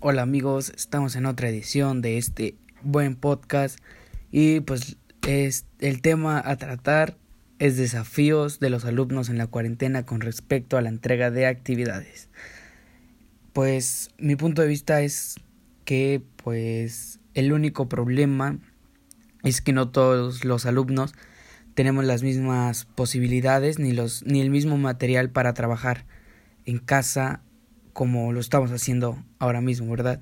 Hola amigos, estamos en otra edición de este buen podcast y pues es el tema a tratar es desafíos de los alumnos en la cuarentena con respecto a la entrega de actividades. Pues mi punto de vista es que pues el único problema es que no todos los alumnos tenemos las mismas posibilidades ni los ni el mismo material para trabajar en casa como lo estamos haciendo ahora mismo, ¿verdad?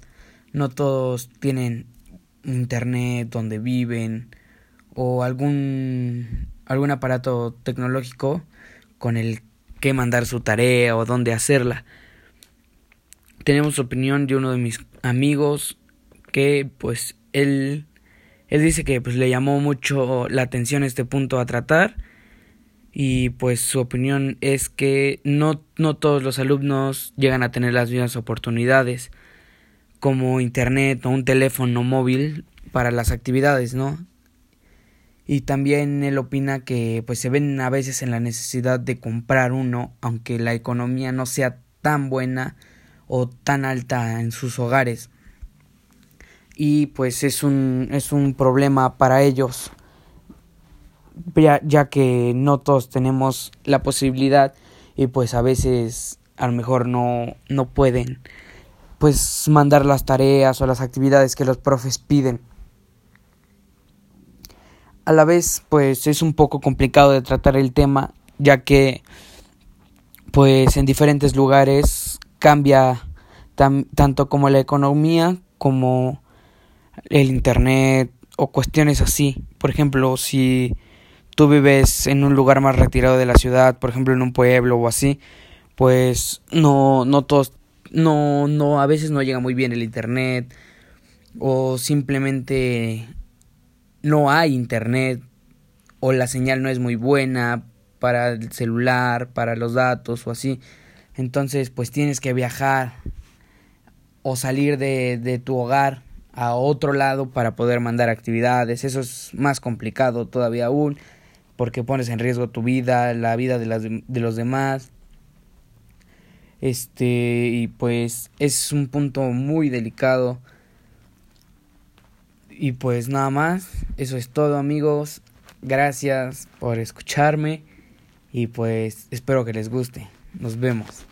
No todos tienen internet donde viven o algún algún aparato tecnológico con el que mandar su tarea o dónde hacerla. Tenemos opinión de uno de mis amigos que pues él él dice que pues le llamó mucho la atención este punto a tratar y pues su opinión es que no, no todos los alumnos llegan a tener las mismas oportunidades como internet o un teléfono móvil para las actividades, ¿no? Y también él opina que pues se ven a veces en la necesidad de comprar uno, aunque la economía no sea tan buena o tan alta en sus hogares. Y pues es un, es un problema para ellos ya, que no todos tenemos la posibilidad y pues a veces a lo mejor no, no pueden pues mandar las tareas o las actividades que los profes piden. A la vez pues es un poco complicado de tratar el tema ya que pues en diferentes lugares cambia tanto como la economía como el internet o cuestiones así. Por ejemplo, si tú vives en un lugar más retirado de la ciudad, por ejemplo en un pueblo o así, pues no, no todos, no, no, a veces no llega muy bien el internet o simplemente no hay internet o la señal no es muy buena para el celular, para los datos o así. Entonces pues tienes que viajar o salir de, de tu hogar a otro lado para poder mandar actividades. Eso es más complicado todavía aún porque pones en riesgo tu vida, la vida de, las, de los demás. Este, y pues es un punto muy delicado. Y pues nada más, eso es todo amigos. Gracias por escucharme y pues espero que les guste. Nos vemos.